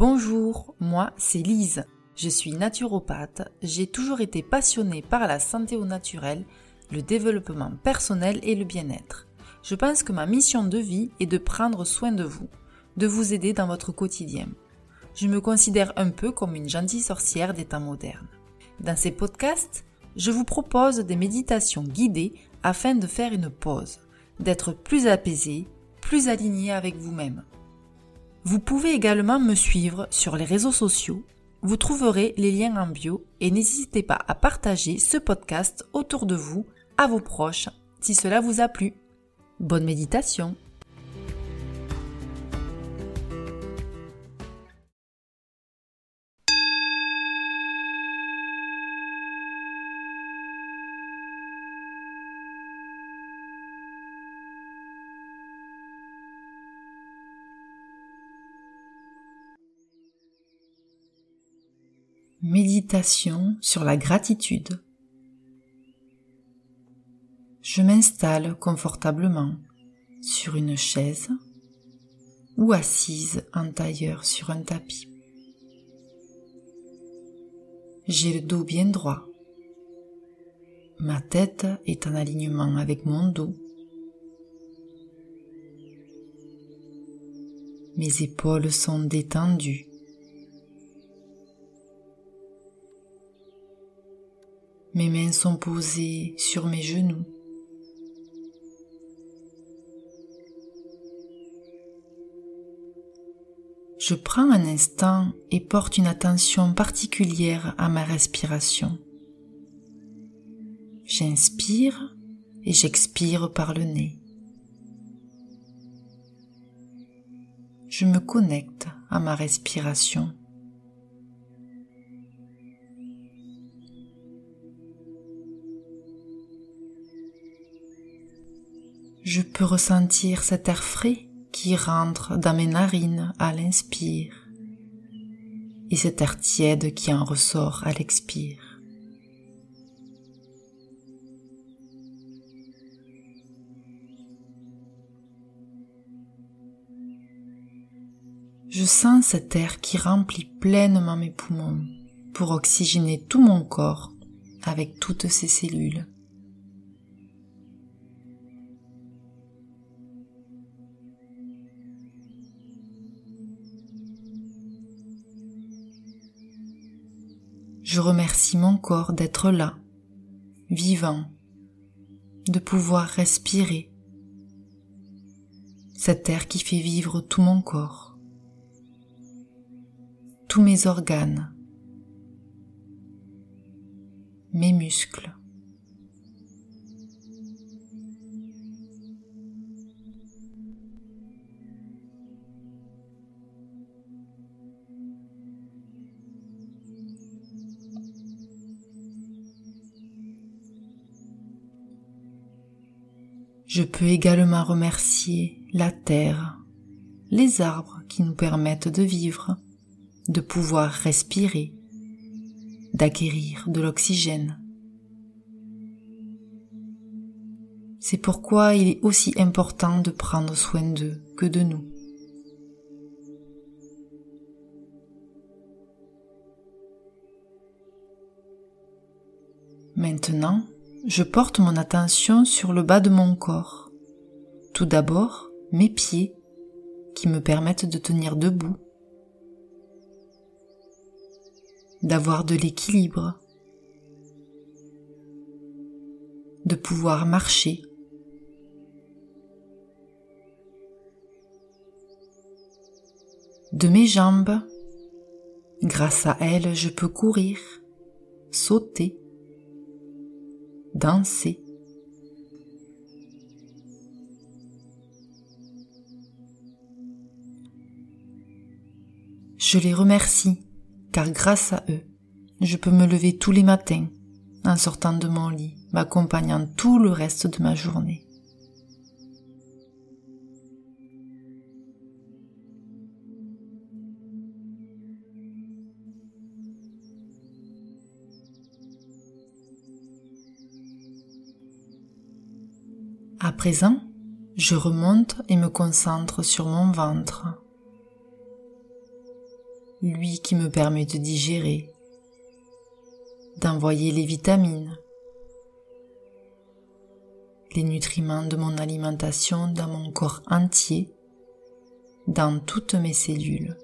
Bonjour, moi c'est Lise. Je suis naturopathe. J'ai toujours été passionnée par la santé au naturel, le développement personnel et le bien-être. Je pense que ma mission de vie est de prendre soin de vous, de vous aider dans votre quotidien. Je me considère un peu comme une gentille sorcière des temps modernes. Dans ces podcasts, je vous propose des méditations guidées afin de faire une pause, d'être plus apaisé, plus aligné avec vous-même. Vous pouvez également me suivre sur les réseaux sociaux. Vous trouverez les liens en bio et n'hésitez pas à partager ce podcast autour de vous, à vos proches, si cela vous a plu. Bonne méditation Méditation sur la gratitude. Je m'installe confortablement sur une chaise ou assise en tailleur sur un tapis. J'ai le dos bien droit. Ma tête est en alignement avec mon dos. Mes épaules sont détendues. Mes mains sont posées sur mes genoux. Je prends un instant et porte une attention particulière à ma respiration. J'inspire et j'expire par le nez. Je me connecte à ma respiration. Je peux ressentir cet air frais qui rentre dans mes narines à l'inspire et cet air tiède qui en ressort à l'expire. Je sens cet air qui remplit pleinement mes poumons pour oxygéner tout mon corps avec toutes ses cellules. Je remercie mon corps d'être là, vivant, de pouvoir respirer cet air qui fait vivre tout mon corps, tous mes organes, mes muscles. Je peux également remercier la terre, les arbres qui nous permettent de vivre, de pouvoir respirer, d'acquérir de l'oxygène. C'est pourquoi il est aussi important de prendre soin d'eux que de nous. Maintenant, je porte mon attention sur le bas de mon corps. Tout d'abord, mes pieds, qui me permettent de tenir debout, d'avoir de l'équilibre, de pouvoir marcher. De mes jambes, grâce à elles, je peux courir, sauter, danser. Je les remercie, car grâce à eux, je peux me lever tous les matins en sortant de mon lit, m'accompagnant tout le reste de ma journée. À présent, je remonte et me concentre sur mon ventre. lui qui me permet de digérer, d'envoyer les vitamines, les nutriments de mon alimentation dans mon corps entier, dans toutes mes cellules.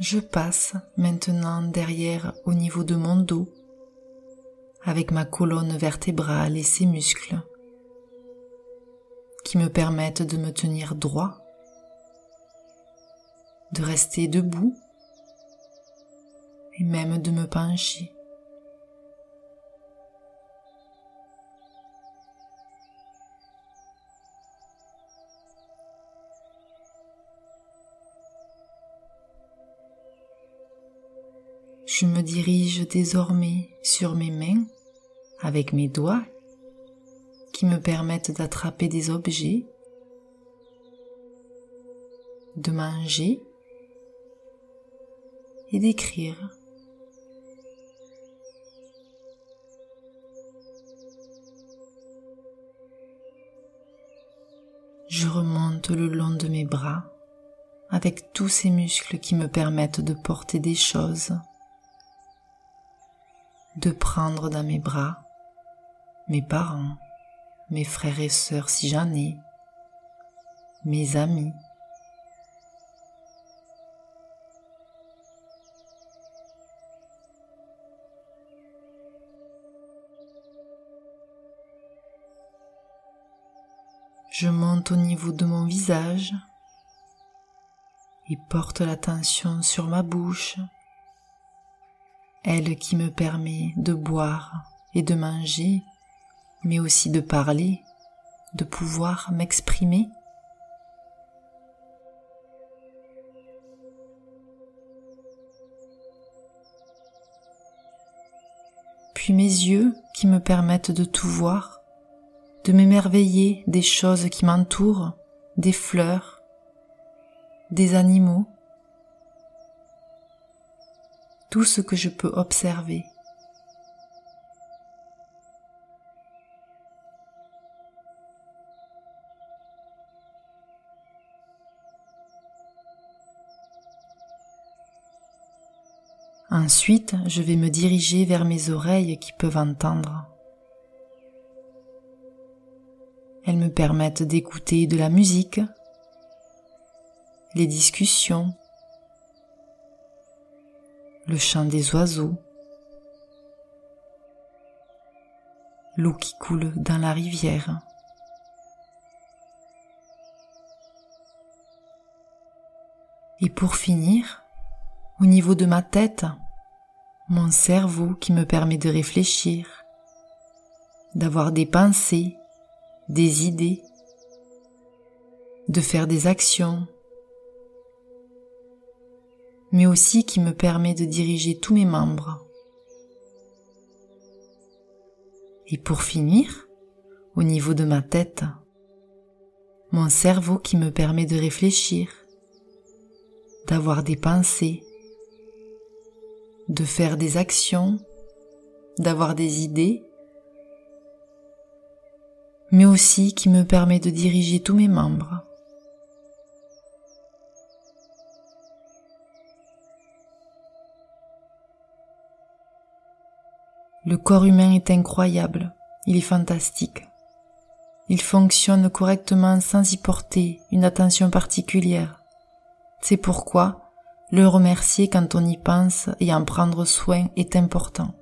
Je passe maintenant derrière au niveau de mon dos, avec ma colonne vertébrale et ses muscles, qui me permettent de me tenir droit, de rester debout et même de me pencher. Dirige désormais sur mes mains avec mes doigts qui me permettent d'attraper des objets, de manger et d'écrire. Je remonte le long de mes bras avec tous ces muscles qui me permettent de porter des choses de prendre dans mes bras mes parents, mes frères et sœurs si j'en ai, mes amis. Je monte au niveau de mon visage et porte l'attention sur ma bouche, elle qui me permet de boire et de manger, mais aussi de parler, de pouvoir m'exprimer. Puis mes yeux qui me permettent de tout voir, de m'émerveiller des choses qui m'entourent, des fleurs, des animaux, tout ce que je peux observer. Ensuite, je vais me diriger vers mes oreilles qui peuvent entendre. Elles me permettent d'écouter de la musique, les discussions, le chant des oiseaux, l'eau qui coule dans la rivière. Et pour finir, au niveau de ma tête, mon cerveau qui me permet de réfléchir, d'avoir des pensées, des idées, de faire des actions, mais aussi qui me permet de diriger tous mes membres. Et pour finir, au niveau de ma tête, mon cerveau qui me permet de réfléchir, d'avoir des pensées, de faire des actions, d'avoir des idées, mais aussi qui me permet de diriger tous mes membres. Corps humain est incroyable, il est fantastique. Il fonctionne correctement sans y porter une attention particulière. C'est pourquoi le remercier quand on y pense et en prendre soin est important.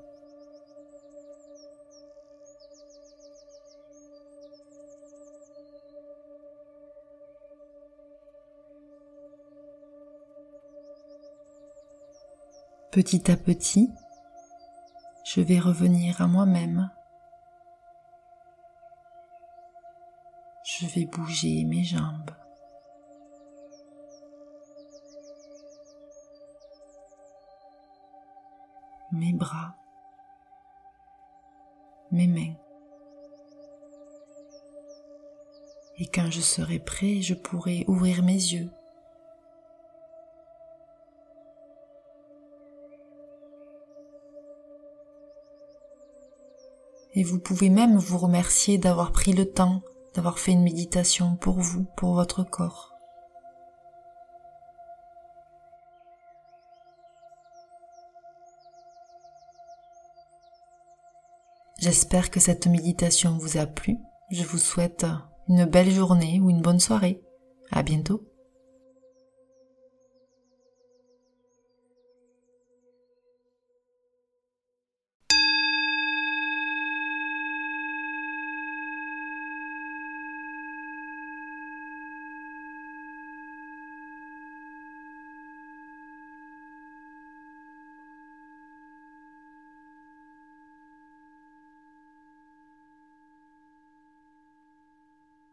Petit à petit, je vais revenir à moi-même. Je vais bouger mes jambes. mes bras, mes mains. Et quand je serai prêt, je pourrai ouvrir mes yeux Et vous pouvez même vous remercier d'avoir pris le temps, d'avoir fait une méditation pour vous, pour votre corps. J'espère que cette méditation vous a plu. Je vous souhaite une belle journée ou une bonne soirée. À bientôt.